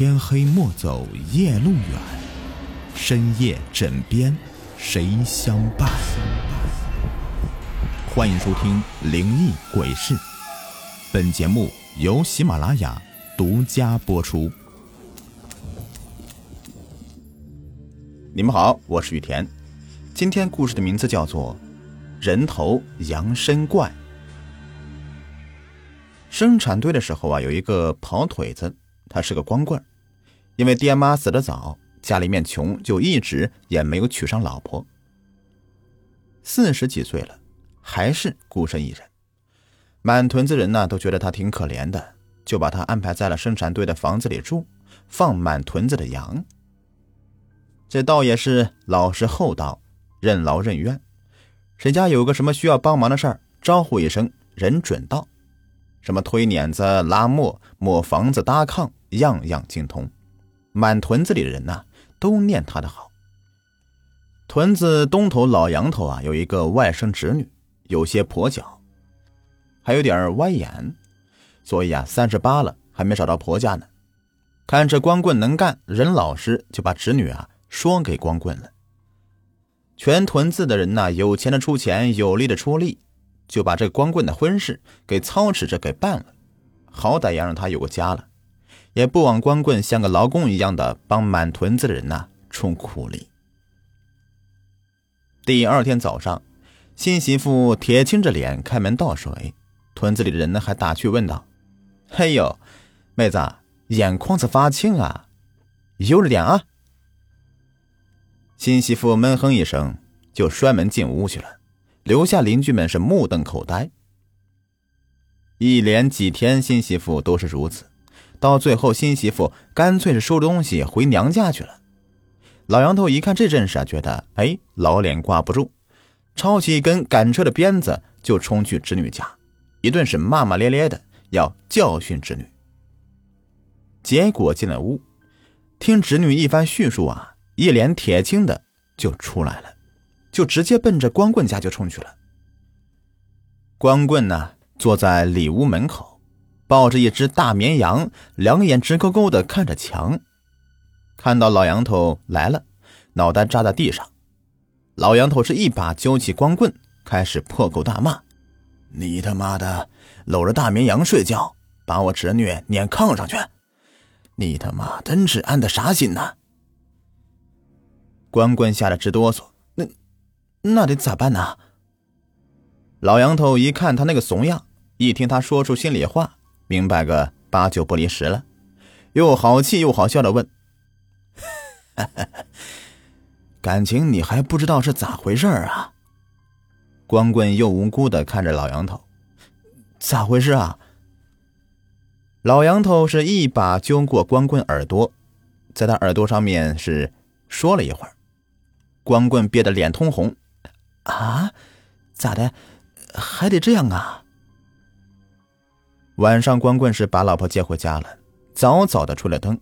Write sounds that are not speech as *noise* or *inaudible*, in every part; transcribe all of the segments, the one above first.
天黑莫走夜路远，深夜枕边谁相伴？欢迎收听《灵异鬼事》，本节目由喜马拉雅独家播出。你们好，我是雨田。今天故事的名字叫做《人头羊身怪》。生产队的时候啊，有一个跑腿子，他是个光棍因为爹妈死得早，家里面穷，就一直也没有娶上老婆。四十几岁了，还是孤身一人。满屯子人呢都觉得他挺可怜的，就把他安排在了生产队的房子里住，放满屯子的羊。这倒也是老实厚道，任劳任怨。谁家有个什么需要帮忙的事儿，招呼一声，人准到。什么推碾子、拉磨、抹房子、搭炕，样样精通。满屯子里的人呐，都念他的好。屯子东头老杨头啊，有一个外甥侄女，有些跛脚，还有点歪眼，所以啊，三十八了还没找到婆家呢。看这光棍能干，人老实，就把侄女啊。说给光棍了。全屯子的人呐，有钱的出钱，有力的出力，就把这光棍的婚事给操持着给办了。好歹也让他有个家了，也不枉光棍像个劳工一样的帮满屯子的人呐出苦力。第二天早上，新媳妇铁青着脸开门倒水，屯子里的人呢还打趣问道：“嘿呦，妹子，眼眶子发青啊，悠着点啊。”新媳妇闷哼一声，就摔门进屋去了，留下邻居们是目瞪口呆。一连几天，新媳妇都是如此，到最后，新媳妇干脆是收东西回娘家去了。老杨头一看这阵势啊，觉得哎，老脸挂不住，抄起一根赶车的鞭子就冲去侄女家，一顿是骂骂咧咧的要教训侄女。结果进了屋，听侄女一番叙述啊。一脸铁青的就出来了，就直接奔着光棍家就冲去了。光棍呢，坐在里屋门口，抱着一只大绵羊，两眼直勾勾的看着墙。看到老杨头来了，脑袋扎在地上。老杨头是一把揪起光棍，开始破口大骂：“你他妈的搂着大绵羊睡觉，把我侄女撵炕上去！你他妈真是安的啥心呐！”光棍吓得直哆嗦，那那得咋办呢？老杨头一看他那个怂样，一听他说出心里话，明白个八九不离十了，又好气又好笑的问：“ *laughs* 感情你还不知道是咋回事啊？”光棍又无辜的看着老杨头：“咋回事啊？”老杨头是一把揪过光棍耳朵，在他耳朵上面是说了一会儿。光棍憋得脸通红，啊，咋的，还得这样啊？晚上，光棍是把老婆接回家了，早早的吹了灯，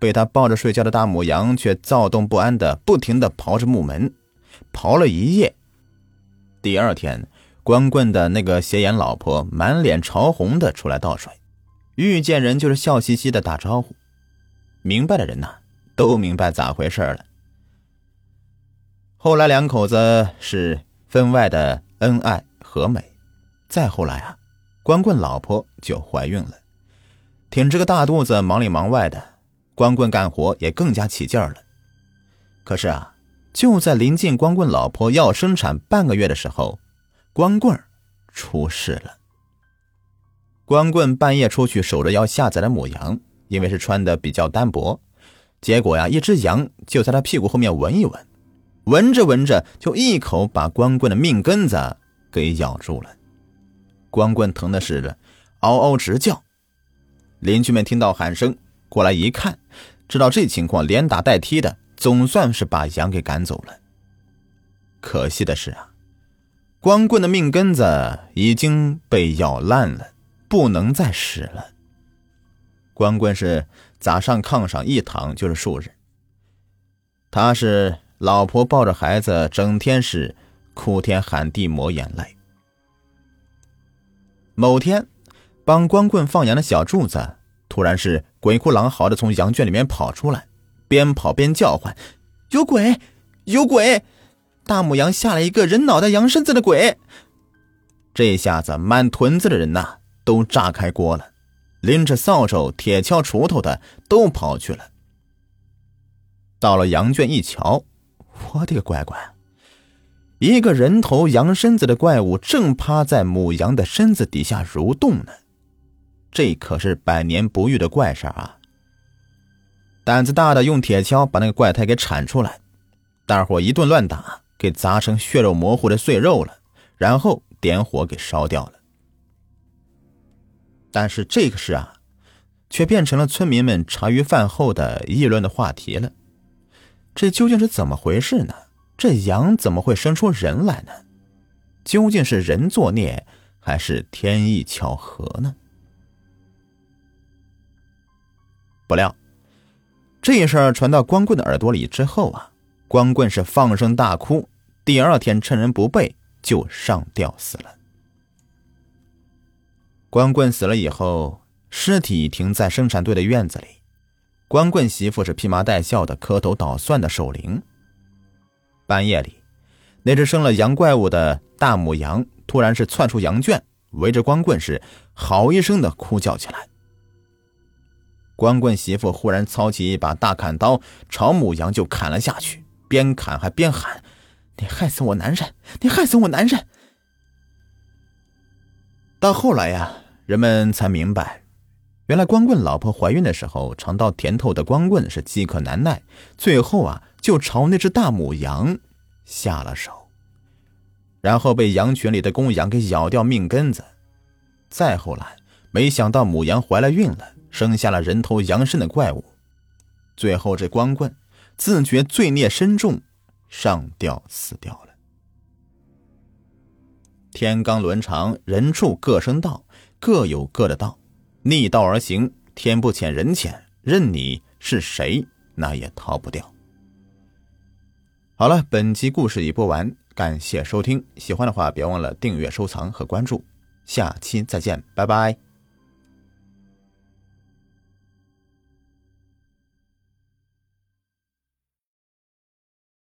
被他抱着睡觉的大母羊却躁动不安的不停的刨着木门，刨了一夜。第二天，光棍的那个斜眼老婆满脸潮红的出来倒水，遇见人就是笑嘻嘻的打招呼。明白的人呐，都明白咋回事了。后来两口子是分外的恩爱和美，再后来啊，光棍老婆就怀孕了，挺着个大肚子忙里忙外的，光棍干活也更加起劲儿了。可是啊，就在临近光棍老婆要生产半个月的时候，光棍出事了。光棍半夜出去守着要下崽的母羊，因为是穿的比较单薄，结果呀，一只羊就在他屁股后面闻一闻。闻着闻着，就一口把光棍的命根子给咬住了。光棍疼的是嗷嗷直叫。邻居们听到喊声过来一看，知道这情况，连打带踢的，总算是把羊给赶走了。可惜的是啊，光棍的命根子已经被咬烂了，不能再使了。光棍是砸上炕上一躺就是数日。他是。老婆抱着孩子，整天是哭天喊地抹眼泪。某天，帮光棍放羊的小柱子突然是鬼哭狼嚎的从羊圈里面跑出来，边跑边叫唤：“有鬼，有鬼！大母羊下了一个人脑袋羊身子的鬼！”这下子满屯子的人呐都炸开锅了，拎着扫帚、铁锹、锄头的都跑去了。到了羊圈一瞧，我的个乖乖！一个人头羊身子的怪物正趴在母羊的身子底下蠕动呢，这可是百年不遇的怪事啊！胆子大的用铁锹把那个怪胎给铲出来，大伙一顿乱打，给砸成血肉模糊的碎肉了，然后点火给烧掉了。但是这个事啊，却变成了村民们茶余饭后的议论的话题了。这究竟是怎么回事呢？这羊怎么会生出人来呢？究竟是人作孽，还是天意巧合呢？不料，这事儿传到光棍的耳朵里之后啊，光棍是放声大哭。第二天趁人不备，就上吊死了。光棍死了以后，尸体停在生产队的院子里，光棍媳妇是披麻戴孝的磕头捣蒜的守灵。半夜里，那只生了羊怪物的大母羊突然是窜出羊圈，围着光棍是好一声的哭叫起来。光棍媳妇忽然操起一把大砍刀，朝母羊就砍了下去，边砍还边喊：“你害死我男人！你害死我男人！”到后来呀，人们才明白，原来光棍老婆怀孕的时候尝到甜头的光棍是饥渴难耐，最后啊。就朝那只大母羊下了手，然后被羊群里的公羊给咬掉命根子。再后来，没想到母羊怀了孕了，生下了人头羊身的怪物。最后，这光棍自觉罪孽深重，上吊死掉了。天罡伦常，人畜各生道，各有各的道，逆道而行，天不遣人遣，任你是谁，那也逃不掉。好了，本期故事已播完，感谢收听。喜欢的话，别忘了订阅、收藏和关注。下期再见，拜拜。